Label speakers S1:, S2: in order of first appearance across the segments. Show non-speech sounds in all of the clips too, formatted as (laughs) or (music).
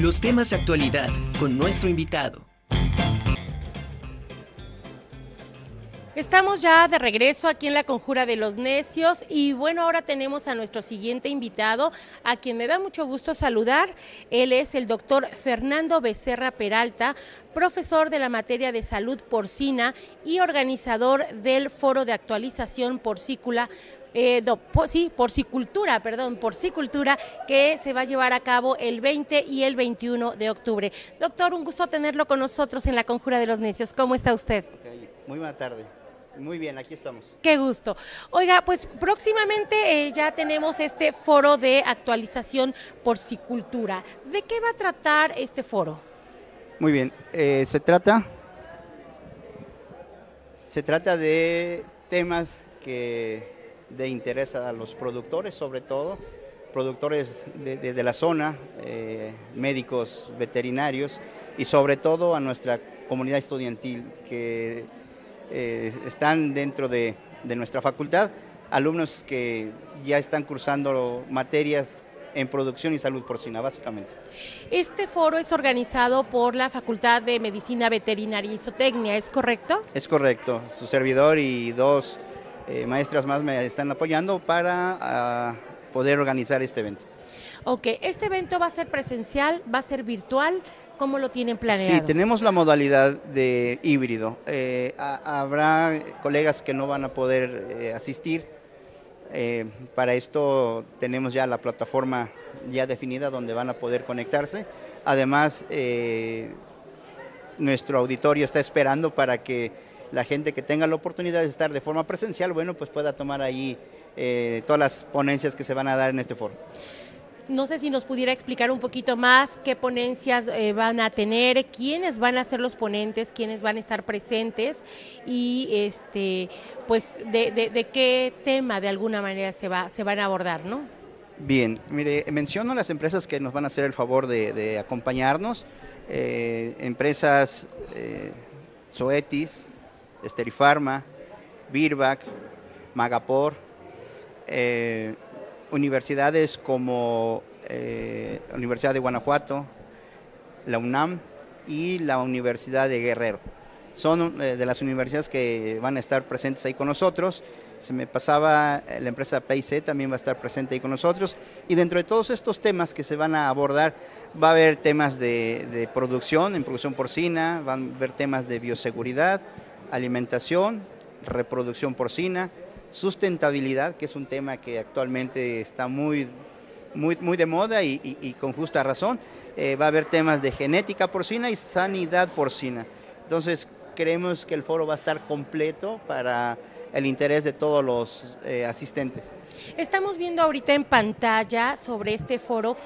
S1: Los temas de actualidad con nuestro invitado.
S2: Estamos ya de regreso aquí en la Conjura de los Necios y bueno, ahora tenemos a nuestro siguiente invitado, a quien me da mucho gusto saludar. Él es el doctor Fernando Becerra Peralta, profesor de la materia de salud porcina y organizador del Foro de Actualización Porcícula eh, sí, porcicultura, perdón, porcicultura, que se va a llevar a cabo el 20 y el 21 de octubre. Doctor, un gusto tenerlo con nosotros en la Conjura de los Necios. ¿Cómo está usted?
S3: Muy buena tarde. Muy bien, aquí estamos.
S2: Qué gusto. Oiga, pues próximamente eh, ya tenemos este foro de actualización porcicultura. ¿De qué va a tratar este foro?
S3: Muy bien, eh, se trata se trata de temas que de interés a los productores, sobre todo productores de, la zona, eh, médicos veterinarios y sobre todo a nuestra comunidad estudiantil que eh, están dentro de, nuestra facultad, alumnos que ya están cursando materias en producción y salud porcina, básicamente.
S2: Este foro es organizado por la Facultad de Medicina Veterinaria y Zootecnia, ¿es correcto?
S3: Es correcto. Su servidor y dos eh, maestras más me están apoyando para ah, poder organizar este evento.
S2: Ok, ¿este evento va a ser presencial, va a ser virtual? ¿Cómo lo tienen planeado?
S3: Sí, tenemos la modalidad de híbrido. Eh, habrá colegas que no van a poder eh, asistir. Eh, para esto tenemos ya la plataforma ya definida donde van a poder conectarse. Además, nuestro auditorio está esperando para que la gente que tenga la oportunidad de estar de forma presencial, bueno, pues pueda tomar ahí todas las ponencias que se van a dar en este foro.
S2: No sé si nos pudiera explicar un poquito más qué ponencias eh, van a tener, quiénes van a ser los ponentes, quiénes van a estar presentes y este, pues de, qué tema de alguna manera se, va, se van a abordar, ¿no?
S3: Bien, mire, menciono las empresas que nos van a hacer el favor de, acompañarnos. Eh, empresas eh, Zoetis, Esterifarma, Birbac, Magapor, eh, universidades como eh, la Universidad de Guanajuato, la UNAM y la Universidad de Guerrero. Son eh, de las universidades que van a estar presentes ahí con nosotros. Se me pasaba, eh, la empresa PIC también va a estar presente ahí con nosotros. Y dentro de todos estos temas que se van a abordar, va a haber temas de, de producción, en producción porcina, van a haber temas de bioseguridad, alimentación, reproducción porcina, sustentabilidad, que es un tema que actualmente está muy, muy, muy de moda y, con justa razón. Eh, va a haber temas de genética porcina y sanidad porcina. Entonces, creemos que el foro va a estar completo para el interés de todos los eh, asistentes.
S2: Estamos viendo ahorita en pantalla sobre este foro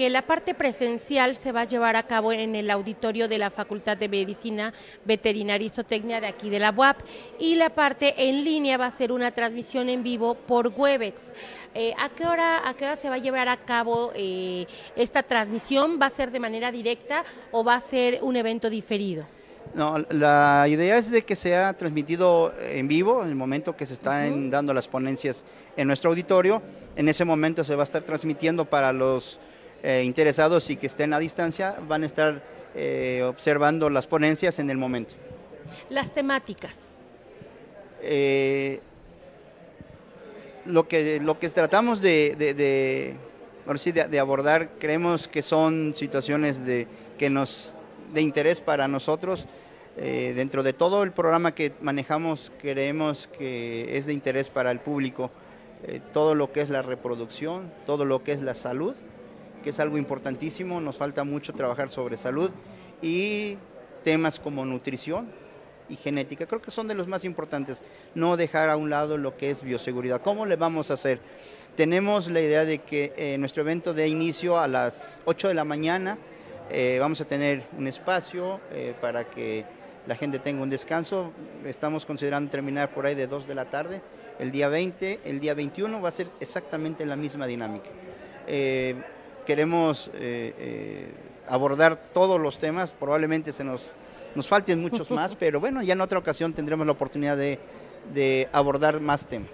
S2: que la parte presencial se va a llevar a cabo en el auditorio de la Facultad de Medicina Veterinaria y Zootecnia de aquí de la UAP y la parte en línea va a ser una transmisión en vivo por Webex. Eh, ¿a, qué hora, ¿A qué hora se va a llevar a cabo eh, esta transmisión? ¿Va a ser de manera directa o va a ser un evento diferido?
S3: No, la idea es de que sea transmitido en vivo, en el momento que se están dando las ponencias en nuestro auditorio. En ese momento se va a estar transmitiendo para los eh, interesados y que estén a distancia, van a estar eh, observando las ponencias en el momento.
S2: Las temáticas.
S3: Eh, lo, que, lo que tratamos de, de, de, abordar, creemos que son situaciones de, que nos, de interés para nosotros eh, dentro de todo el programa que manejamos, creemos que es de interés para el público eh, todo lo que es la reproducción, todo lo que es la salud, que es algo importantísimo, nos falta mucho trabajar sobre salud y temas como nutrición y genética, creo que son de los más importantes, no dejar a un lado lo que es bioseguridad. ¿Cómo le vamos a hacer? Tenemos la idea de que eh, nuestro evento de inicio a las 8 de la mañana, vamos a tener un espacio para que la gente tenga un descanso. Estamos considerando terminar por ahí de 2 de la tarde. El día 20, el día 21 va a ser exactamente la misma dinámica. Eh, queremos eh, eh, abordar todos los temas, probablemente se nos, nos falten muchos (laughs) más, pero bueno, ya en otra ocasión tendremos la oportunidad de, de abordar más temas.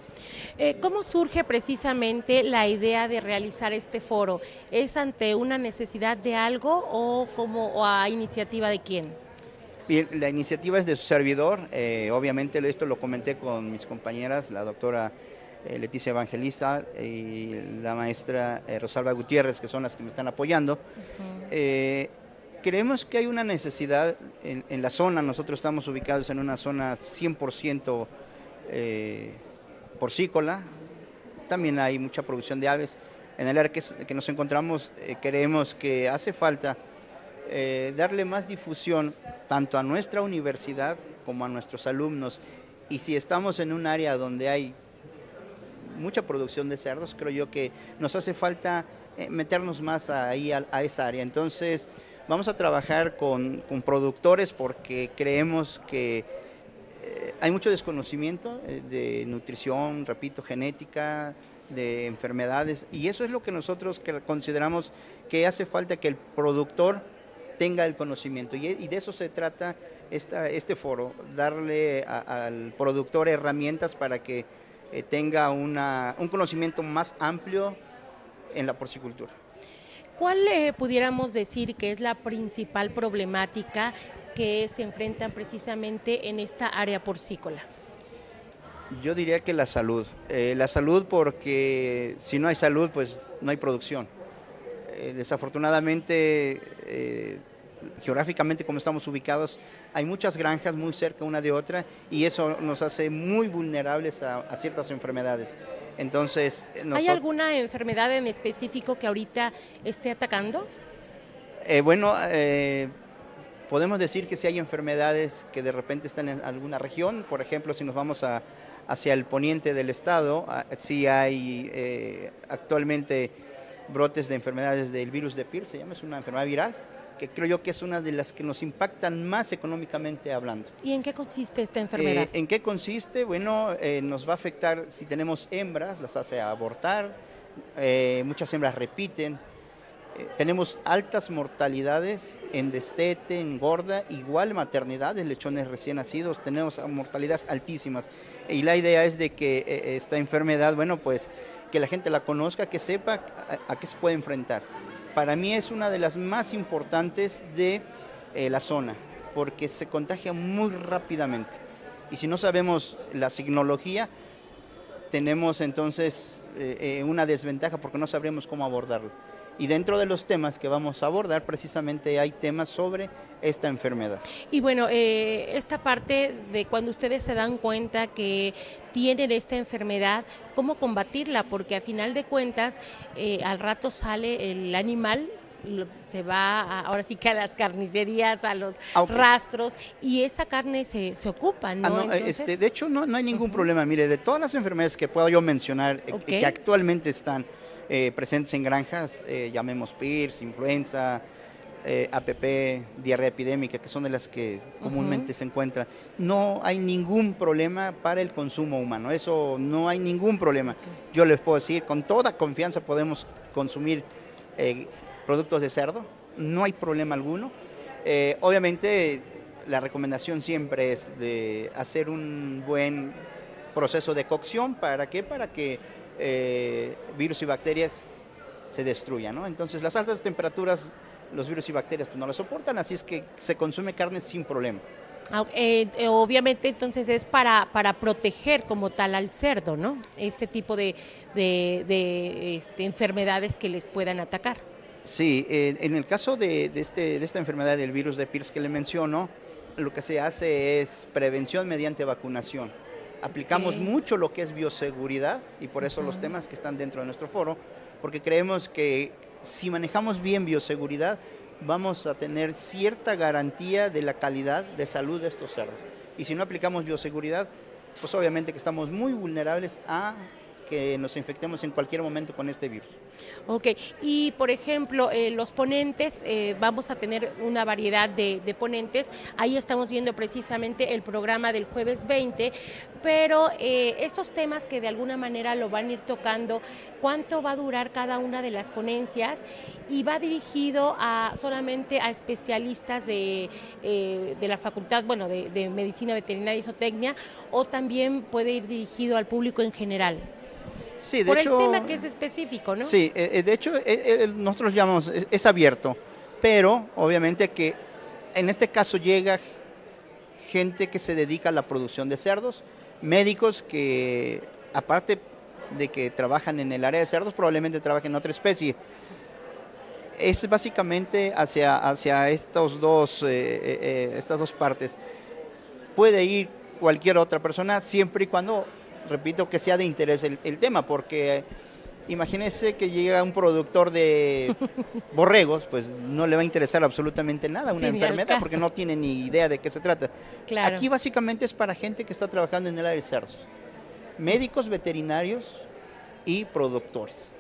S2: Eh, ¿Cómo surge precisamente la idea de realizar este foro? ¿Es ante una necesidad de algo o como o a iniciativa de quién?
S3: Bien, la iniciativa es de su servidor. Eh, obviamente esto lo comenté con mis compañeras, la doctora Leticia Evangelista y la maestra Rosalba Gutiérrez, que son las que me están apoyando. creemos que hay una necesidad en, en, la zona, nosotros estamos ubicados en una zona 100% eh, porcícola, también hay mucha producción de aves. En el área que, nos encontramos eh, creemos que hace falta eh, darle más difusión tanto a nuestra universidad como a nuestros alumnos. Y si estamos en un área donde hay mucha producción de cerdos, creo yo que nos hace falta eh, meternos más ahí a, esa área. Entonces, vamos a trabajar con, con productores porque creemos que hay mucho desconocimiento eh, de nutrición, repito, genética, de enfermedades, y eso es lo que nosotros consideramos que hace falta que el productor tenga el conocimiento, y, de eso se trata esta, este foro, darle al productor herramientas para que eh, tenga una, un conocimiento más amplio en la porcicultura.
S2: ¿Cuál eh, pudiéramos decir que es la principal problemática que se enfrentan precisamente en esta área porcícola?
S3: Yo diría que la salud. Eh, la salud porque si no hay salud, pues no hay producción. Eh, desafortunadamente, geográficamente como estamos ubicados, hay muchas granjas muy cerca una de otra y eso nos hace muy vulnerables a ciertas enfermedades. Entonces,
S2: ¿hay alguna enfermedad en específico que ahorita esté atacando?
S3: Eh, bueno, eh, podemos decir que si hay enfermedades que de repente están en alguna región, por ejemplo, si nos vamos hacia el poniente del estado, ah, sí hay eh, actualmente brotes de enfermedades del virus de Pierce, se llama, es una enfermedad viral, que creo yo que es una de las que nos impactan más económicamente hablando.
S2: ¿Y en qué consiste esta enfermedad? Eh,
S3: ¿En qué consiste? Bueno, eh, nos va a afectar si tenemos hembras, las hace abortar, eh, muchas hembras repiten, tenemos altas mortalidades en destete, en gorda, igual maternidades, lechones recién nacidos, tenemos mortalidades altísimas. Y la idea es de que esta enfermedad, bueno, pues que la gente la conozca, que sepa a qué se puede enfrentar para mí es una de las más importantes de eh, la zona, porque se contagia muy rápidamente. Y si no sabemos la signología, tenemos entonces eh, eh, una desventaja porque no sabremos cómo abordarlo. Y dentro de los temas que vamos a abordar, precisamente hay temas sobre esta enfermedad.
S2: Y bueno, eh, esta parte de cuando ustedes se dan cuenta que tienen esta enfermedad, ¿cómo combatirla? Porque a final de cuentas, eh, al rato sale el animal se va ahora sí que a las carnicerías, a los ah, rastros, y esa carne se, se ocupa, ¿no?
S3: Ah, este, de hecho, no, no hay ningún problema. Mire, de todas las enfermedades que puedo yo mencionar, eh, que actualmente están eh, presentes en granjas, eh, llamemos PIRS, influenza, APP, diarrea epidémica, que son de las que comúnmente se encuentran. No hay ningún problema para el consumo humano, eso no hay ningún problema. Yo les puedo decir, con toda confianza podemos consumir productos de cerdo, no hay problema alguno. obviamente la recomendación siempre es de hacer un buen proceso de cocción, ¿para qué? Para que eh, virus y bacterias se destruyan. ¿no? Entonces las altas temperaturas, los virus y bacterias pues, no lo soportan, así es que se consume carne sin problema.
S2: Ah, eh, eh, obviamente entonces es para, para proteger como tal al cerdo, ¿no? Este tipo de, de, este, enfermedades que les puedan atacar.
S3: Sí, en el caso de, este, de esta enfermedad del virus de Pierce que le menciono, lo que se hace es prevención mediante vacunación. Aplicamos mucho lo que es bioseguridad y por eso los temas que están dentro de nuestro foro, porque creemos que si manejamos bien bioseguridad, vamos a tener cierta garantía de la calidad de salud de estos cerdos. Y si no aplicamos bioseguridad, pues obviamente que estamos muy vulnerables a que nos infectemos en cualquier momento con este virus.
S2: Ok, y por ejemplo, eh, los ponentes, eh, vamos a tener una variedad de, ponentes, ahí estamos viendo precisamente el programa del jueves 20, pero eh, estos temas que de alguna manera lo van a ir tocando, ¿cuánto va a durar cada una de las ponencias? Y va dirigido a solamente a especialistas de, de la facultad, bueno, de medicina veterinaria y zootecnia, o también puede ir dirigido al público en general.
S3: Sí, de
S2: Por
S3: hecho,
S2: el tema que es específico, ¿no?
S3: Sí, eh, de hecho, eh, eh, nosotros llamamos, es, abierto, pero obviamente que en este caso llega gente que se dedica a la producción de cerdos, médicos que, aparte de que trabajan en el área de cerdos, probablemente trabajen en otra especie. Es básicamente hacia, hacia estos dos, eh, estas dos partes. Puede ir cualquier otra persona siempre y cuando repito, que sea de interés el, el tema, porque imagínese que llega un productor de (laughs) borregos, pues no le va a interesar absolutamente nada una
S2: Sí,
S3: enfermedad porque no tiene ni idea de qué se trata.
S2: Claro.
S3: Aquí básicamente es para gente que está trabajando en el área de cerdos, médicos veterinarios y productores.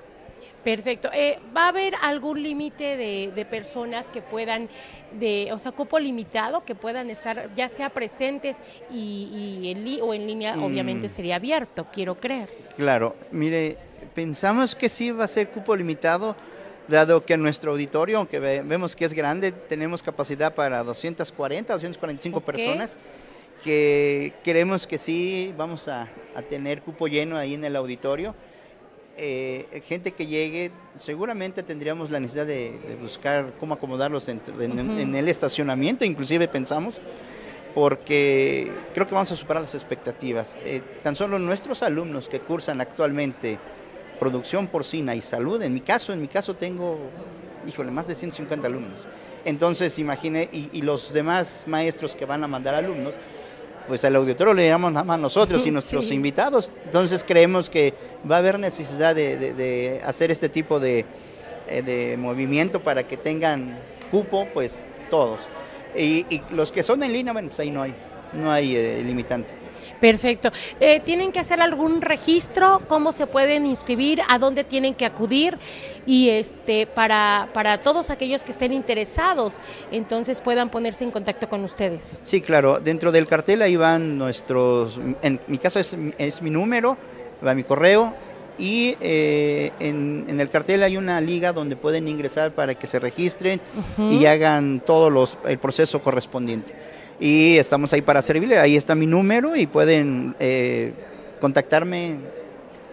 S2: Perfecto. Eh, ¿Va a haber algún límite de, de personas que puedan, de, o sea, cupo limitado, que puedan estar ya sea presentes y, y en o en línea?
S3: Mm.
S2: Obviamente sería abierto, quiero creer.
S3: Claro, mire, pensamos que sí va a ser cupo limitado, dado que nuestro auditorio, aunque ve- vemos que es grande, tenemos capacidad para 240, 245
S2: Ok.
S3: personas, que creemos que sí vamos a, a tener cupo lleno ahí en el auditorio. Eh, gente que llegue, seguramente tendríamos la necesidad de, de buscar cómo acomodarlos dentro de- en, el estacionamiento, inclusive pensamos, porque creo que vamos a superar las expectativas. Eh, tan solo nuestros alumnos que cursan actualmente producción porcina y salud, en mi caso, en mi caso tengo, híjole, más de 150 alumnos. Entonces, imagine, y, y los demás maestros que van a mandar alumnos, pues al auditorio le llamamos nada más nosotros y (laughs) nuestros
S2: Sí.
S3: invitados. Entonces creemos que va a haber necesidad de, de- de hacer este tipo de, eh, de movimiento para que tengan cupo, pues todos. Y, y los que son en línea, bueno, pues ahí no hay, no hay eh, limitante.
S2: Perfecto. Eh, ¿Tienen que hacer algún registro? ¿Cómo se pueden inscribir? ¿A dónde tienen que acudir? Y este para, para todos aquellos que estén interesados, entonces puedan ponerse en contacto con ustedes.
S3: Sí, claro, dentro del cartel ahí van nuestros, en mi caso es, es mi número, va mi correo y eh, en, en el cartel hay una liga donde pueden ingresar para que se registren y hagan todo los, el proceso correspondiente. Y estamos ahí para servirle, ahí está mi número y pueden eh, contactarme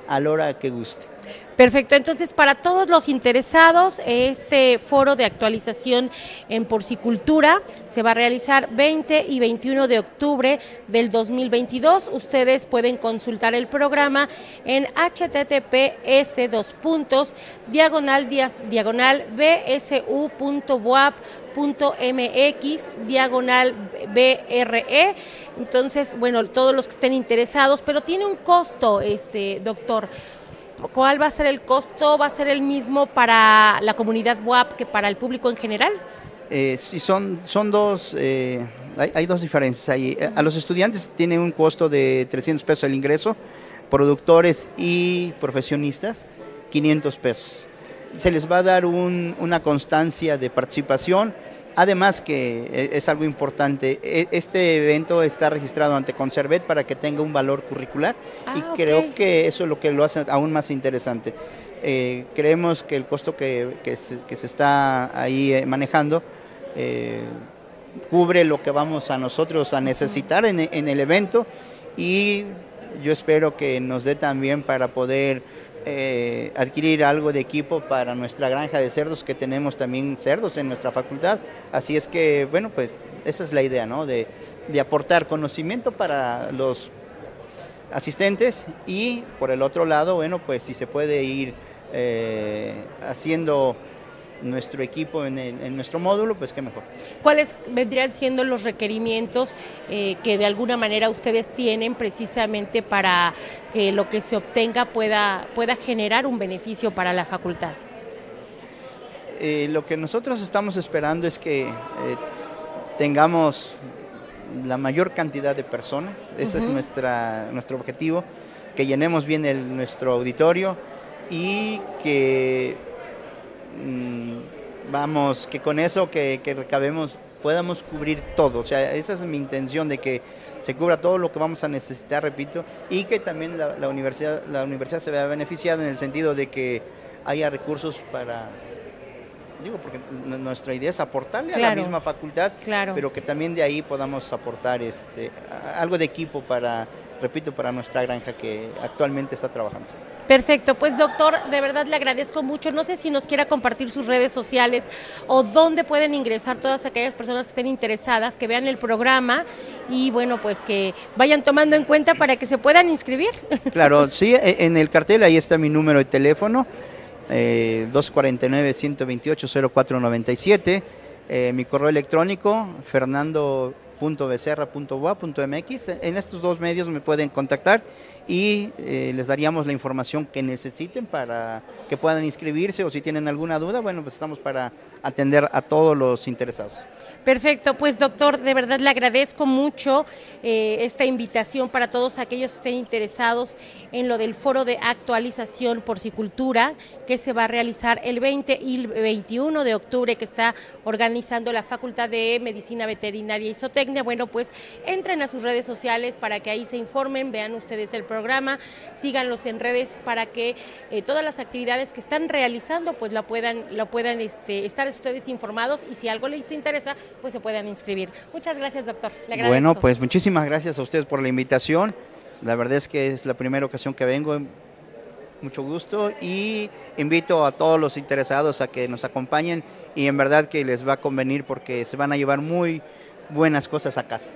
S3: a la hora que guste.
S2: Perfecto, entonces para todos los interesados, este foro de actualización en porcicultura se va a realizar 20 y 21 de octubre del 2022. Ustedes pueden consultar el programa en https dos puntos diagonal diagonal bsu.boap.mx diagonal BRE. Entonces, bueno, todos los que estén interesados, pero tiene un costo, este doctor. ¿Cuál va a ser el costo? ¿Va a ser el mismo para la comunidad WAP que para el público en general?
S3: Eh, sí, son, son dos, eh, hay, dos diferencias ahí. Eh, A los estudiantes tiene un costo de 300 pesos el ingreso, productores y profesionistas 500 pesos. Se les va a dar un- una constancia de participación, además que eh, es algo importante, e- este evento está registrado ante Conservet para que tenga un valor curricular y
S2: Ah, ok.
S3: creo que eso es lo que lo hace aún más interesante. Eh, creemos que el costo que, que se, que se está ahí eh, manejando eh, cubre lo que vamos a nosotros a necesitar en, en el evento y yo espero que nos dé también para poder eh, adquirir algo de equipo para nuestra granja de cerdos, que tenemos también cerdos en nuestra facultad. Así es que, bueno, pues esa es la idea, ¿no? De, de aportar conocimiento para los asistentes y por el otro lado, bueno, pues si se puede ir eh, haciendo nuestro equipo en, el- en nuestro módulo, pues qué mejor.
S2: ¿Cuáles vendrían siendo los requerimientos eh, que de alguna manera ustedes tienen precisamente para que lo que se obtenga pueda, pueda generar un beneficio para la facultad?
S3: Eh, lo que nosotros estamos esperando es que eh, tengamos la mayor cantidad de personas, ese es nuestra, nuestro objetivo, que llenemos bien el, nuestro auditorio y que mm, vamos, que con eso que, que recabemos podamos cubrir todo. O sea, esa es mi intención de que se cubra todo lo que vamos a necesitar, repito, y que también la, universidad, la universidad se vea beneficiada en el sentido de que haya recursos para digo, porque nuestra idea es aportarle a la misma facultad, pero que también de ahí podamos aportar este, algo de equipo para, repito, para nuestra granja que actualmente está trabajando.
S2: Perfecto, pues doctor, de verdad le agradezco mucho. No sé si nos quiera compartir sus redes sociales o dónde pueden ingresar todas aquellas personas que estén interesadas, que vean el programa y bueno, pues que vayan tomando en cuenta para que se puedan inscribir. (laughs)
S3: Claro, sí, e, en el cartel ahí está mi número de teléfono, eh, 249-128-0497, eh, mi correo electrónico, fernando.becerra.ua.mx. En estos dos medios me pueden contactar y eh, les daríamos la información que necesiten para que puedan inscribirse o si tienen alguna duda, bueno, pues estamos para atender a todos los interesados.
S2: Perfecto, pues doctor, de verdad le agradezco mucho eh, esta invitación para todos aquellos que estén interesados en lo del foro de actualización porcicultura que se va a realizar el 20 y el 21 de octubre que está organizando la Facultad de Medicina Veterinaria y Zootecnia. Bueno, pues entren a sus redes sociales para que ahí se informen, vean ustedes el programa, síganlos en redes para que eh, todas las actividades que están realizando pues la puedan, la puedan este, estar ustedes informados y si algo les interesa pues se puedan inscribir. Muchas gracias, doctor.
S3: bueno, pues muchísimas gracias a ustedes por la invitación. La verdad es que es la primera ocasión que vengo. Mucho gusto y invito a todos los interesados a que nos acompañen y en verdad que les va a convenir porque se van a llevar muy buenas cosas a casa.